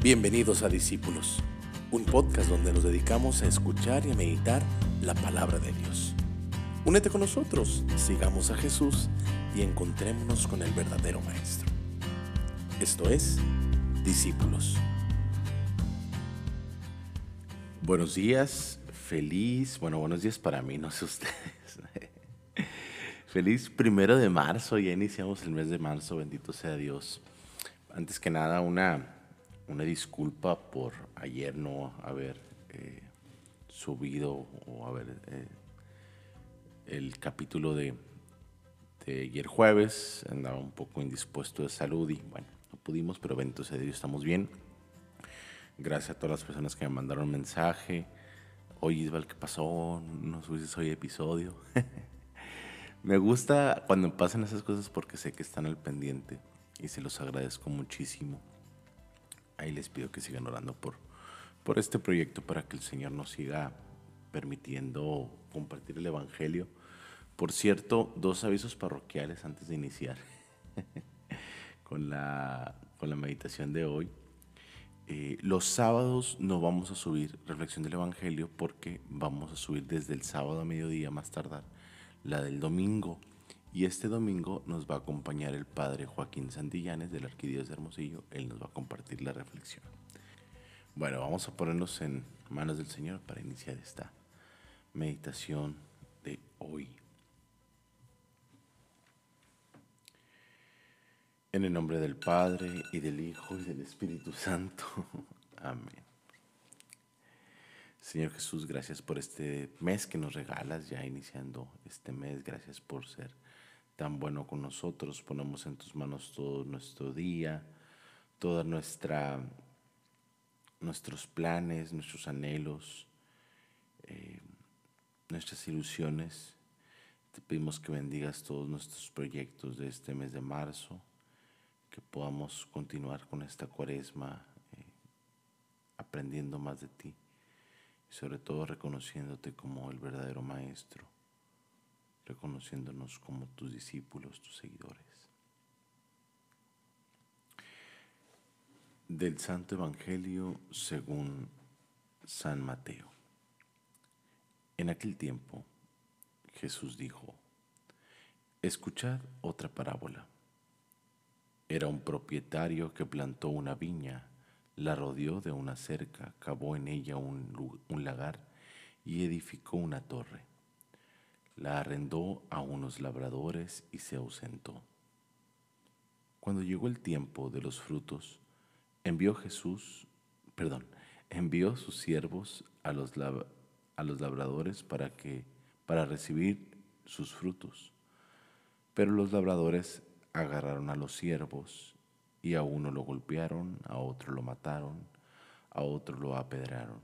Bienvenidos a Discípulos, un podcast donde nos dedicamos a escuchar y a meditar la palabra de Dios. Únete con nosotros, sigamos a Jesús y encontrémonos con el verdadero Maestro. Esto es Discípulos. Buenos días, feliz, bueno, buenos días para mí, no sé ustedes. feliz primero de marzo, ya iniciamos el mes de marzo, bendito sea Dios. Antes que nada, una una disculpa por ayer no haber eh, subido o haber eh, el capítulo de, ayer jueves. Andaba un poco indispuesto de salud y bueno, no pudimos, pero bendito sea Dios, estamos bien. Gracias a todas las personas que me mandaron mensaje. Oye, Isbal, ¿qué pasó? No subiste hoy episodio. me gusta cuando pasan esas cosas porque sé que están al pendiente y se los agradezco muchísimo ahí les pido que sigan orando por, por este proyecto para que el Señor nos siga permitiendo compartir el Evangelio. Por cierto, dos avisos parroquiales antes de iniciar con, la, con la meditación de hoy. Eh, los sábados no vamos a subir reflexión del Evangelio porque vamos a subir desde el sábado a mediodía más tardar la del domingo. Y este domingo nos va a acompañar el padre Joaquín Santillanes del Arquidiócesis de Hermosillo. Él nos va a compartir la reflexión. Bueno, vamos a ponernos en manos del Señor para iniciar esta meditación de hoy. En el nombre del Padre y del Hijo y del Espíritu Santo. Amén. Señor Jesús, gracias por este mes que nos regalas, ya iniciando este mes. Gracias por ser tan bueno con nosotros. Ponemos en tus manos todo nuestro día, toda nuestra nuestros planes, nuestros anhelos, eh, nuestras ilusiones. Te pedimos que bendigas todos nuestros proyectos de este mes de marzo, que podamos continuar con esta cuaresma eh, aprendiendo más de ti y sobre todo reconociéndote como el verdadero Maestro reconociéndonos como tus discípulos, tus seguidores. Del Santo Evangelio según San Mateo. En aquel tiempo Jesús dijo, escuchad otra parábola. Era un propietario que plantó una viña, la rodeó de una cerca, cavó en ella un, un lagar y edificó una torre la arrendó a unos labradores y se ausentó. Cuando llegó el tiempo de los frutos, envió Jesús, perdón, envió sus siervos a los, a los labradores para que para recibir sus frutos. Pero los labradores agarraron a los siervos y a uno lo golpearon, a otro lo mataron, a otro lo apedraron.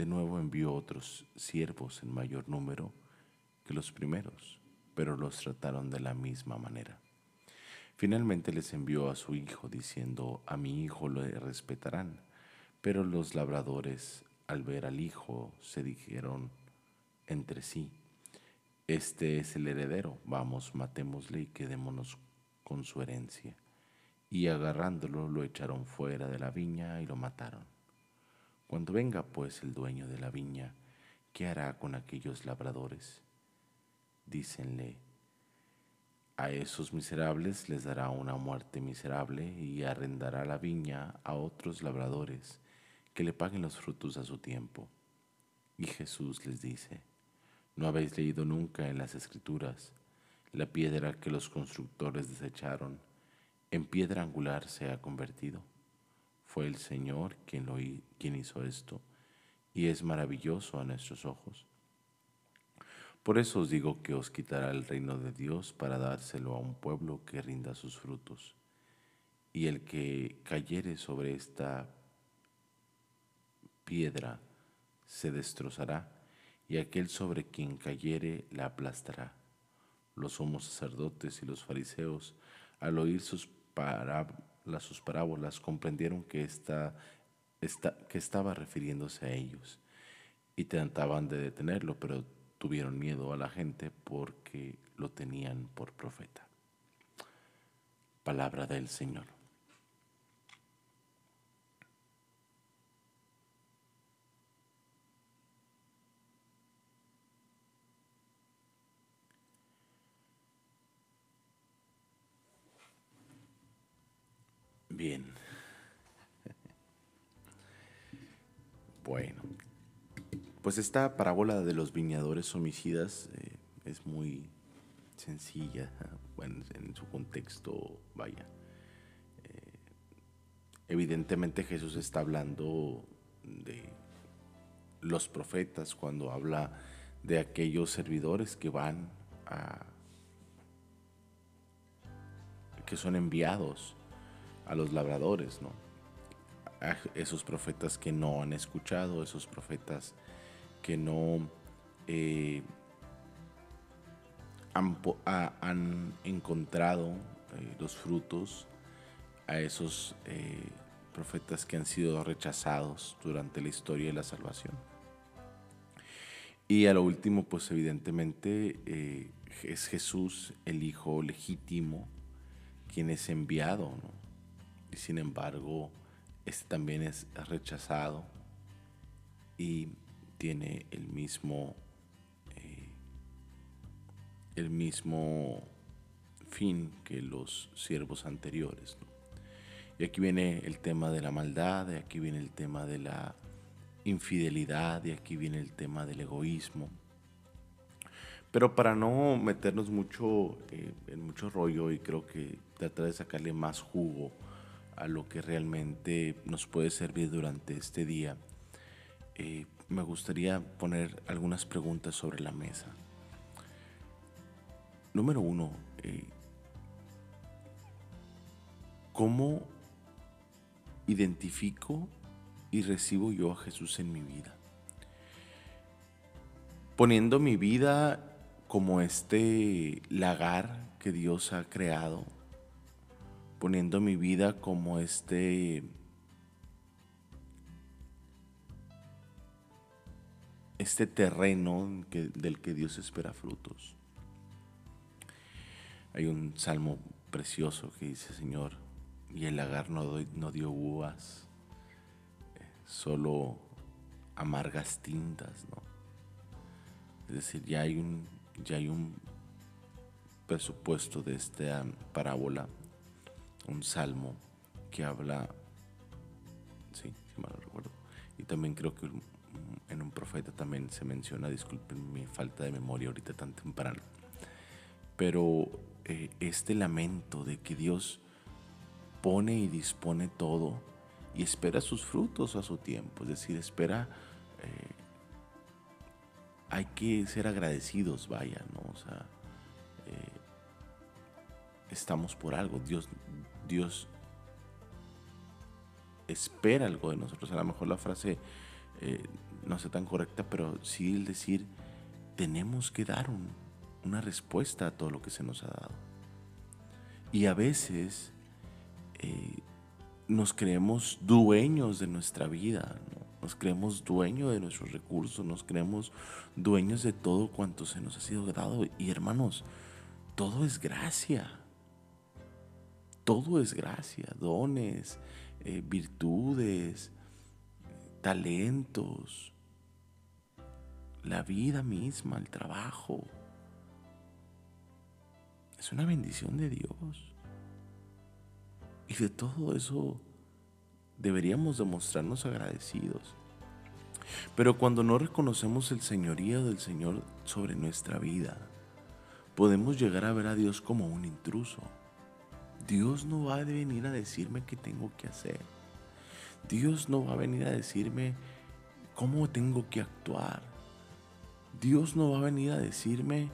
De nuevo envió otros siervos en mayor número que los primeros, pero los trataron de la misma manera. Finalmente les envió a su hijo diciendo, a mi hijo lo respetarán. Pero los labradores, al ver al hijo, se dijeron entre sí, este es el heredero, vamos, matémosle y quedémonos con su herencia. Y agarrándolo lo echaron fuera de la viña y lo mataron. Cuando venga pues el dueño de la viña, ¿qué hará con aquellos labradores? Dícenle, a esos miserables les dará una muerte miserable y arrendará la viña a otros labradores que le paguen los frutos a su tiempo. Y Jesús les dice, ¿no habéis leído nunca en las escrituras la piedra que los constructores desecharon, en piedra angular se ha convertido? Fue el Señor quien, lo, hizo esto, y es maravilloso a nuestros ojos. Por eso os digo que os quitará el reino de Dios para dárselo a un pueblo que rinda sus frutos. Y el que cayere sobre esta piedra se destrozará, y aquel sobre quien cayere la aplastará. Los somos sacerdotes y los fariseos, al oír sus parábolas, las, sus parábolas comprendieron que, que estaba refiriéndose a ellos y trataban de detenerlo, pero tuvieron miedo a la gente porque lo tenían por profeta. Palabra del Señor. Bien. Bueno, pues esta parábola de los viñadores homicidas eh, es muy sencilla, bueno, en su contexto, vaya. Eh, evidentemente Jesús está hablando de los profetas cuando habla de aquellos servidores que van a que son enviados a los labradores, ¿no? A esos profetas que no han escuchado, esos profetas que no eh, han, encontrado eh, los frutos, a esos eh, profetas que han sido rechazados durante la historia de la salvación. Y a lo último, pues evidentemente es Jesús el Hijo legítimo, quien es enviado, Y sin embargo, este también es rechazado y tiene el mismo, eh, el mismo fin que los siervos anteriores. Y aquí viene el tema de la maldad, y aquí viene el tema de la infidelidad, y aquí viene el tema del egoísmo. Pero para no meternos mucho eh, en mucho rollo y creo que tratar de sacarle más jugo a lo que realmente nos puede servir durante este día, eh, me gustaría poner algunas preguntas sobre la mesa. Número uno, eh, ¿cómo identifico y recibo yo a Jesús en mi vida? Poniendo mi vida como este lagar que Dios ha creado, poniendo mi vida como este este terreno del que Dios espera frutos. Hay un salmo precioso que dice, Señor, y el lagar no, dio uvas, solo amargas tintas. Es decir, ya hay un ya hay un presupuesto de esta parábola, un salmo que habla, sí, si mal recuerdo, y también creo que en un profeta también se menciona, disculpen mi falta de memoria ahorita tan temprano, pero eh, este lamento de que Dios pone y dispone todo y espera sus frutos a su tiempo, es decir, espera eh, hay que ser agradecidos, vaya, ¿no? O sea, eh, estamos por algo. Dios, Dios espera algo de nosotros. A lo mejor la frase eh, no sea tan correcta, pero sí el decir, tenemos que dar una respuesta a todo lo que se nos ha dado. Y a veces eh, nos creemos dueños de nuestra vida, ¿no? Nos creemos dueños de nuestros recursos, nos creemos dueños de todo cuanto se nos ha sido dado. Y hermanos, todo es gracia. Todo es gracia, dones, eh, virtudes, talentos, la vida misma, el trabajo. Es una bendición de Dios. Y de todo eso deberíamos demostrarnos agradecidos. Pero cuando no reconocemos el señorío del Señor sobre nuestra vida, podemos llegar a ver a Dios como un intruso. Dios no va a venir a decirme qué tengo que hacer. Dios no va a venir a decirme cómo tengo que actuar. Dios no va a venir a decirme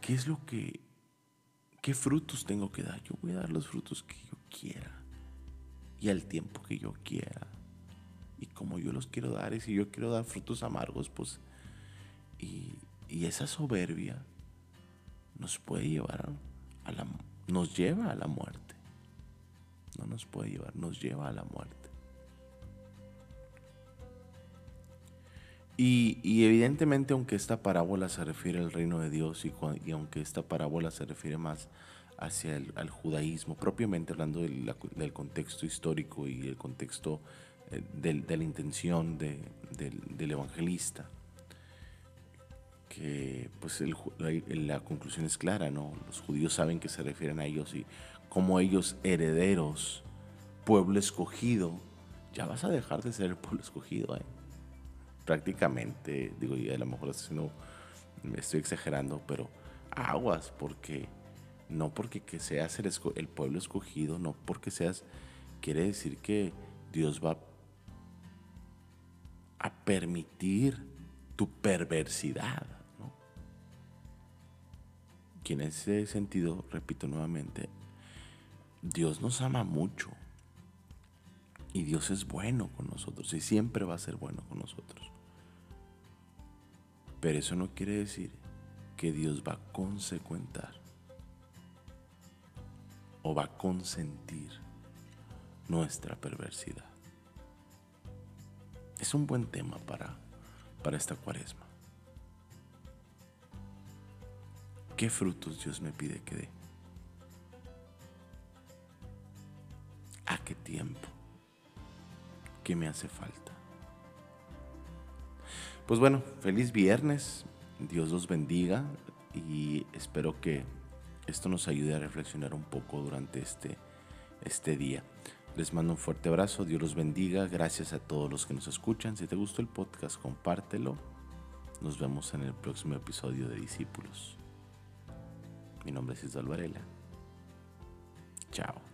qué es lo que, qué frutos tengo que dar. Yo voy a dar los frutos que yo quiera y al tiempo que yo quiera. Y como yo los quiero dar, y si yo quiero dar frutos amargos, pues, y, esa soberbia nos puede llevar a la, nos lleva a la muerte. No nos puede llevar, nos lleva a la muerte. Y, evidentemente, aunque esta parábola se refiere al reino de Dios y, y aunque esta parábola se refiere más hacia el al judaísmo, propiamente hablando del, contexto histórico y el contexto eh, de la intención del, evangelista. Que pues la, conclusión es clara, ¿no? Los judíos saben que se refieren a ellos y como ellos herederos, pueblo escogido, ya vas a dejar de ser el pueblo escogido, ¿eh? Prácticamente, digo, y a lo mejor no, estoy exagerando, pero aguas, porque no porque que seas el, el pueblo escogido, no porque seas, quiere decir que Dios va a permitir tu perversidad. Y en ese sentido, repito nuevamente, Dios nos ama mucho. Y Dios es bueno con nosotros y siempre va a ser bueno con nosotros. Pero eso no quiere decir que Dios va a consecuentar o va a consentir nuestra perversidad. Es un buen tema para, para esta cuaresma. ¿Qué frutos Dios me pide que dé? ¿A qué tiempo? ¿Qué me hace falta? Pues bueno, feliz viernes. Dios los bendiga y espero que esto nos ayude a reflexionar un poco durante este, este día. Les mando un fuerte abrazo, Dios los bendiga, gracias a todos los que nos escuchan. Si te gustó el podcast, compártelo. Nos vemos en el próximo episodio de Discípulos. Mi nombre es Isabel Varela. Chao.